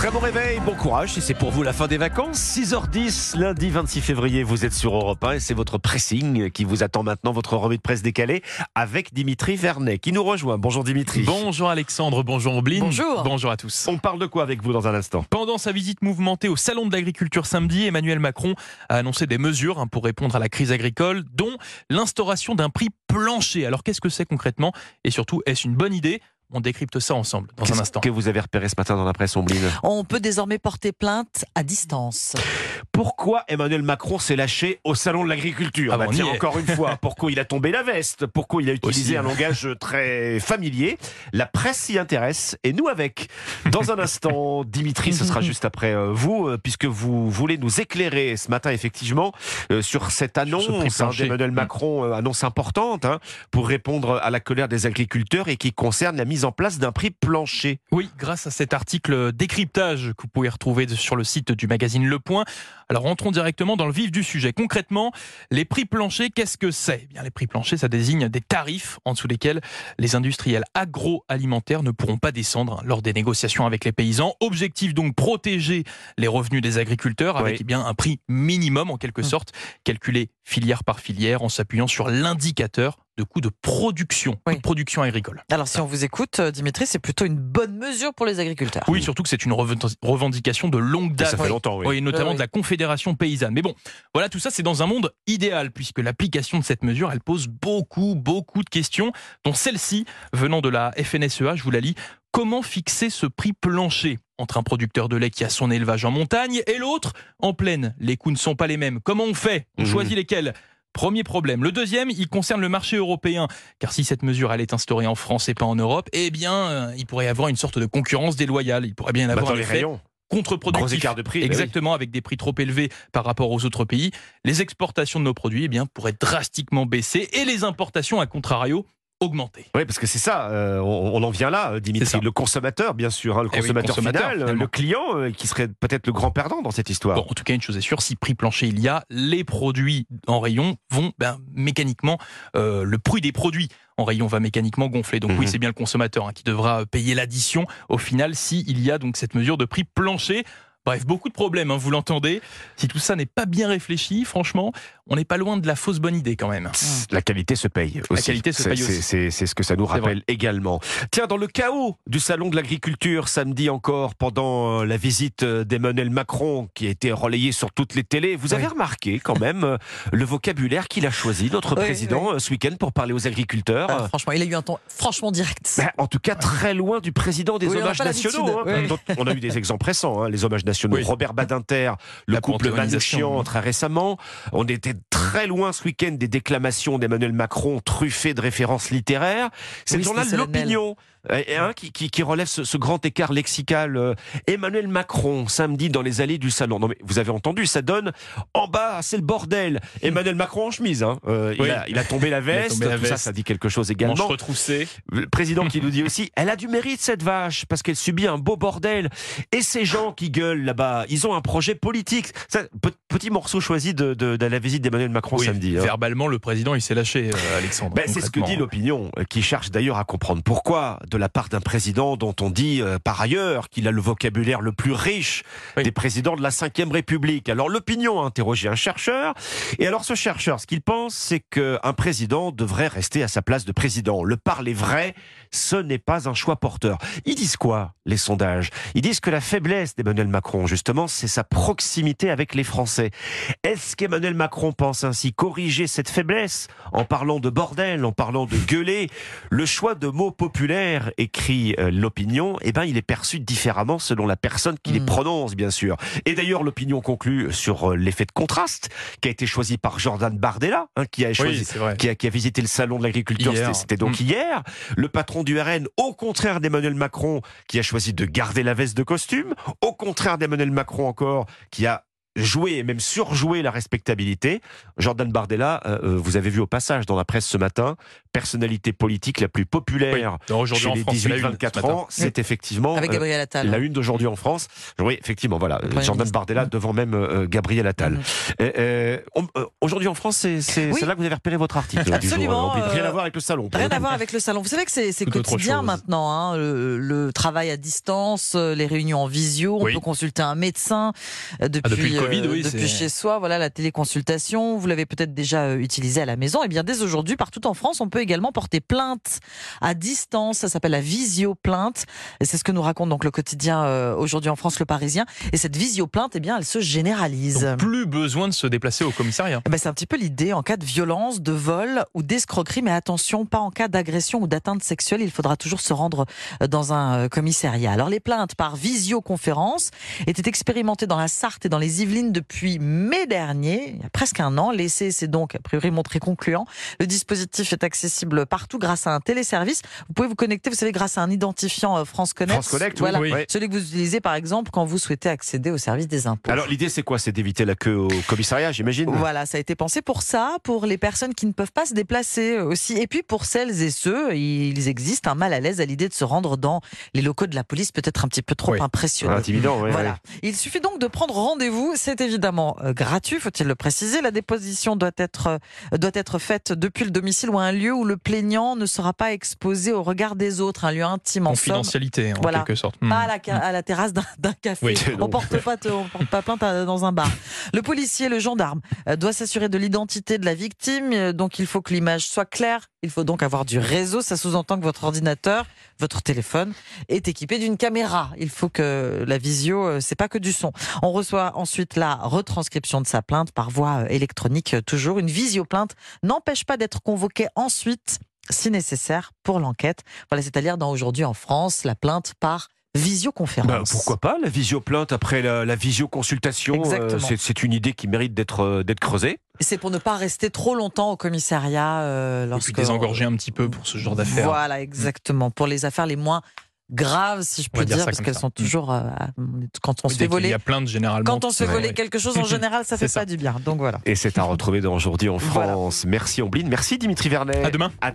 Très bon réveil, bon courage si c'est pour vous la fin des vacances. 6h10, lundi 26 février, vous êtes sur Europe 1 et c'est votre pressing qui vous attend maintenant, votre revue de presse décalée avec Dimitri Vernet qui nous rejoint. Bonjour Dimitri. Bonjour Alexandre, bonjour Oblin. Bonjour. Bonjour à tous. On parle de quoi avec vous dans un instant? Pendant sa visite mouvementée au Salon de l'agriculture samedi, Emmanuel Macron a annoncé des mesures hein, pour répondre à la crise agricole, dont l'instauration d'un prix plancher. Alors qu'est-ce que c'est concrètement? Et surtout, est-ce une bonne idée? On décrypte ça ensemble dans un Qu'est-ce instant. que vous avez repéré ce matin dans la presse, Ombline On peut désormais porter plainte à distance. Pourquoi Emmanuel Macron s'est lâché au salon de l'agriculture? Ah Bah on tiens. Encore une fois, pourquoi il a tombé la veste? Pourquoi il a utilisé Aussi. un langage très familier? La presse s'y intéresse et nous avec. Dans un instant, Dimitri, ce sera juste après euh, vous, euh, puisque vous voulez nous éclairer ce matin effectivement euh, sur cette Sur ce prix annonce hein, d'Emmanuel Macron, euh, annonce importante hein, pour répondre à la colère des agriculteurs et qui concerne la mise en place d'un prix plancher. Oui, grâce à cet article décryptage que vous pouvez retrouver sur le site du magazine Le Point. Alors rentrons directement dans le vif du sujet. Concrètement, les prix planchers, qu'est-ce que c'est? Eh bien, Les prix planchers, ça désigne des tarifs en dessous desquels les industriels agroalimentaires ne pourront pas descendre lors des négociations avec les paysans. Objectif donc protéger les revenus des agriculteurs avec Oui. eh bien un prix minimum en quelque sorte, calculé filière par filière en s'appuyant sur l'indicateur de coût de production, Oui. de production agricole. Alors si on vous écoute, euh, Dimitri, c'est plutôt une bonne mesure pour les agriculteurs. Oui, surtout que c'est une reven- revendication de longue Et date. ça fait longtemps, oui. Oui, notamment Oui, oui. de la Confédération paysanne. Mais bon, voilà, tout ça, c'est dans un monde idéal, puisque l'application de cette mesure, elle pose beaucoup, beaucoup de questions, dont celle-ci, venant de la FNSEA, je vous la lis. Comment fixer ce prix plancher entre un producteur de lait qui a son élevage en montagne et l'autre en plaine Les coûts ne sont pas les mêmes. Comment on fait? On Mhm. choisit lesquels? Premier problème. Le deuxième, il concerne le marché européen. Car si cette mesure elle est instaurée en France et pas en Europe, eh bien, euh, il pourrait y avoir une sorte de concurrence déloyale. Il pourrait bien y Bah, avoir dans un les effet rayons, contre-productif. écart de prix. bah oui. Exactement, avec des prix trop élevés par rapport aux autres pays, les exportations de nos produits eh bien, pourraient drastiquement baisser et les importations, à contrario, augmenter. Oui, parce que c'est ça, euh, on, on en vient là, euh, Dimitri. Le consommateur, bien sûr, hein, le Eh oui, consommateur consommateur, final, euh, finalement. le client, euh, qui serait peut-être le grand perdant dans cette histoire. Bon, en tout cas, une chose est sûre, si prix plancher il y a, les produits en rayon vont ben, mécaniquement, euh, le prix des produits en rayon va mécaniquement gonfler. Donc Mhm. oui, c'est bien le consommateur hein, qui devra payer l'addition au final s'il y a donc cette mesure de prix plancher. Bref, beaucoup de problèmes, hein, vous l'entendez. Si tout ça n'est pas bien réfléchi, franchement, on n'est pas loin de la fausse bonne idée quand même. La qualité se paye aussi. qualité se C'est- paye c'est- aussi. C'est c'est ce que ça nous rappelle également. Tiens, dans le chaos du salon de l'agriculture samedi encore, pendant euh, la visite euh, d'Emmanuel Macron, qui a été relayée sur toutes les télés, vous avez Oui. remarqué quand même euh, le vocabulaire qu'il a choisi, notre Oui, président, ce week-end pour parler aux agriculteurs. Euh, franchement, il a eu un ton franchement direct. Ben, en tout cas, très loin du président des hommages nationaux. hein. oui. dont On a eu des exemples récents, hein, les hommages nationaux. Oui. Robert Badinter, le La couple Manouchian très récemment. On était très loin ce week-end des déclamations d'Emmanuel Macron truffées de références littéraires. C'est Oui, le journal. L'Opinion euh, hein, qui, qui- qui relève ce, ce grand écart lexical. euh, Emmanuel Macron, samedi dans les allées du salon. Non mais vous avez entendu, ça donne en bas, c'est le bordel. Emmanuel Macron en chemise. Hein. Euh, il, a, il a tombé la veste. tombé la tout ça, veste. ça dit quelque chose également. Manche retroussée. Le président qui nous dit aussi, elle a du mérite cette vache parce qu'elle subit un beau bordel. Et ces gens qui gueulent là-bas, ils ont un projet politique. Ça, petit morceau choisi de, de- de la visite d'Emmanuel Macron Oui, samedi. hein. Verbalement, le président, il s'est lâché, euh, Alexandre. Ben, c'est ce que dit l'opinion, euh, qui cherche d'ailleurs à comprendre pourquoi, de la part d'un président dont on dit euh, par ailleurs qu'il a le vocabulaire le plus riche Oui. des présidents de la Ve République. Alors l'opinion a interrogé un chercheur, et alors ce chercheur, ce qu'il pense, c'est qu'un président devrait rester à sa place de président. Le parler vrai, ce n'est pas un choix porteur. Ils disent quoi, les sondages? Ils disent que la faiblesse d'Emmanuel Macron, justement, c'est sa proximité avec les Français. Est-ce qu'Emmanuel Macron pense ainsi corriger cette faiblesse en parlant de bordel, en parlant de gueuler Le choix de mots populaires, écrit euh, l'opinion, eh ben, il est perçu différemment selon la personne qui les Mm. prononce, bien sûr. Et d'ailleurs, l'opinion conclut sur euh, l'effet de contraste qui a été choisi par Jordan Bardella, hein, qui a choisi Oui, qui a, qui a visité le salon de l'agriculture, c'était- donc Mm. hier. Le patron du RN, au contraire d'Emmanuel Macron, qui a choisi de garder la veste de costume, au contraire d'Emmanuel Macron encore, qui a jouer et même surjouer la respectabilité. Jordan Bardella, euh, euh, vous avez vu au passage dans la presse ce matin, personnalité politique la plus populaire aujourd'hui chez en les France, c'est la une 18-24 ce matin. ans, c'est effectivement Avec euh, Gabriel Attal. la une d'aujourd'hui en France. Oui, effectivement, voilà, Jordan ministre. Bardella devant même euh, Gabriel Attal. Mhm. Euh, euh, euh, aujourd'hui en France, c'est Oui. là que vous avez repéré votre article du jour. Absolument, Rien à voir avec le salon. Rien à voir avec le salon. Vous savez que c'est quotidien maintenant, hein, le, le travail à distance, les réunions en visio, on Oui. peut consulter un médecin euh, depuis, Covid, oui, depuis chez soi. Voilà la téléconsultation. Vous l'avez peut-être déjà euh, utilisé à la maison. Et bien dès aujourd'hui, partout en France, on peut également porter plainte à distance. Ça s'appelle la visio-plainte. Et c'est ce que nous raconte donc le quotidien euh, aujourd'hui en France, le Parisien. Et cette visio-plainte, eh bien, elle se généralise. Donc, plus besoin de se déplacer au commissariat. Eh ben, c'est un petit peu l'idée en cas de violence, de vol ou d'escroquerie, mais attention, pas en cas d'agression ou d'atteinte sexuelle. Il faudra toujours se rendre euh, dans un euh, commissariat. Alors les plaintes par visioconférence étaient expérimentées dans la Sarthe et dans les Yvelines depuis mai dernier, il y a presque un an. L'essai s'est donc a priori montré concluant. Le dispositif est accessible partout grâce à un téléservice. Vous pouvez vous connecter, vous savez, grâce à un identifiant euh, France Connect. France Connect, oui. voilà. Oui. Ouais. Celui que vous utilisez par exemple quand vous souhaitez accéder au service des impôts. Alors l'idée c'est quoi? C'est d'éviter la queue au commissariat, j'imagine? Voilà, ça a été pensé pour ça, pour les personnes qui ne peuvent pas se déplacer aussi. Et puis pour celles et ceux, ils existent un mal à l'aise à l'idée de se rendre dans les locaux de la police, peut-être un petit peu trop Oui. impressionnants. Intimidant, ouais, Voilà. Il suffit donc de prendre rendez-vous. C'est évidemment euh, gratuit, faut-il le préciser. La déposition doit être euh, doit être faite depuis le domicile ou un lieu où le plaignant ne sera pas exposé au regard des autres, un lieu intime en somme. Confidentialité, en Voilà. quelque sorte. Pas Hmm. à la, ca- à la terrasse d'un café. Oui, on non. porte porte pas plainte à- dans un bar. Le policier, le gendarme, euh, doit s'assurer de l'identité de la victime. euh, Donc il faut que l'image soit claire. Il faut donc avoir du réseau. Ça sous-entend que votre ordinateur, votre téléphone est équipé d'une caméra. Il faut que la visio, euh, c'est pas que du son. On reçoit ensuite la retranscription de sa plainte par voie euh, électronique. euh, Toujours une visio-plainte n'empêche pas d'être convoqué ensuite si nécessaire pour l'enquête. Voilà, c'est-à-dire dans aujourd'hui en France, la plainte par visioconférence. Bah, pourquoi pas la visioplainte après la, la visioconsultation euh, c'est- une idée qui mérite d'être creusée. C'est pour ne pas rester trop longtemps au commissariat euh, Et puis lorsque désengorger un petit peu pour ce genre d'affaires. Voilà, exactement. Pour les affaires les moins graves, si je peux dire parce qu'elles sont Mm. toujours euh, quand on Oui, se fait voler. y a plainte généralement. Quand on se fait voler ouais. quelque chose, en général, ça fait ça. pas du bien. Donc voilà. Et c'est à retrouver dans aujourd'hui en Voilà. France. Merci Ombline, merci Dimitri Vernet. À demain. À demain.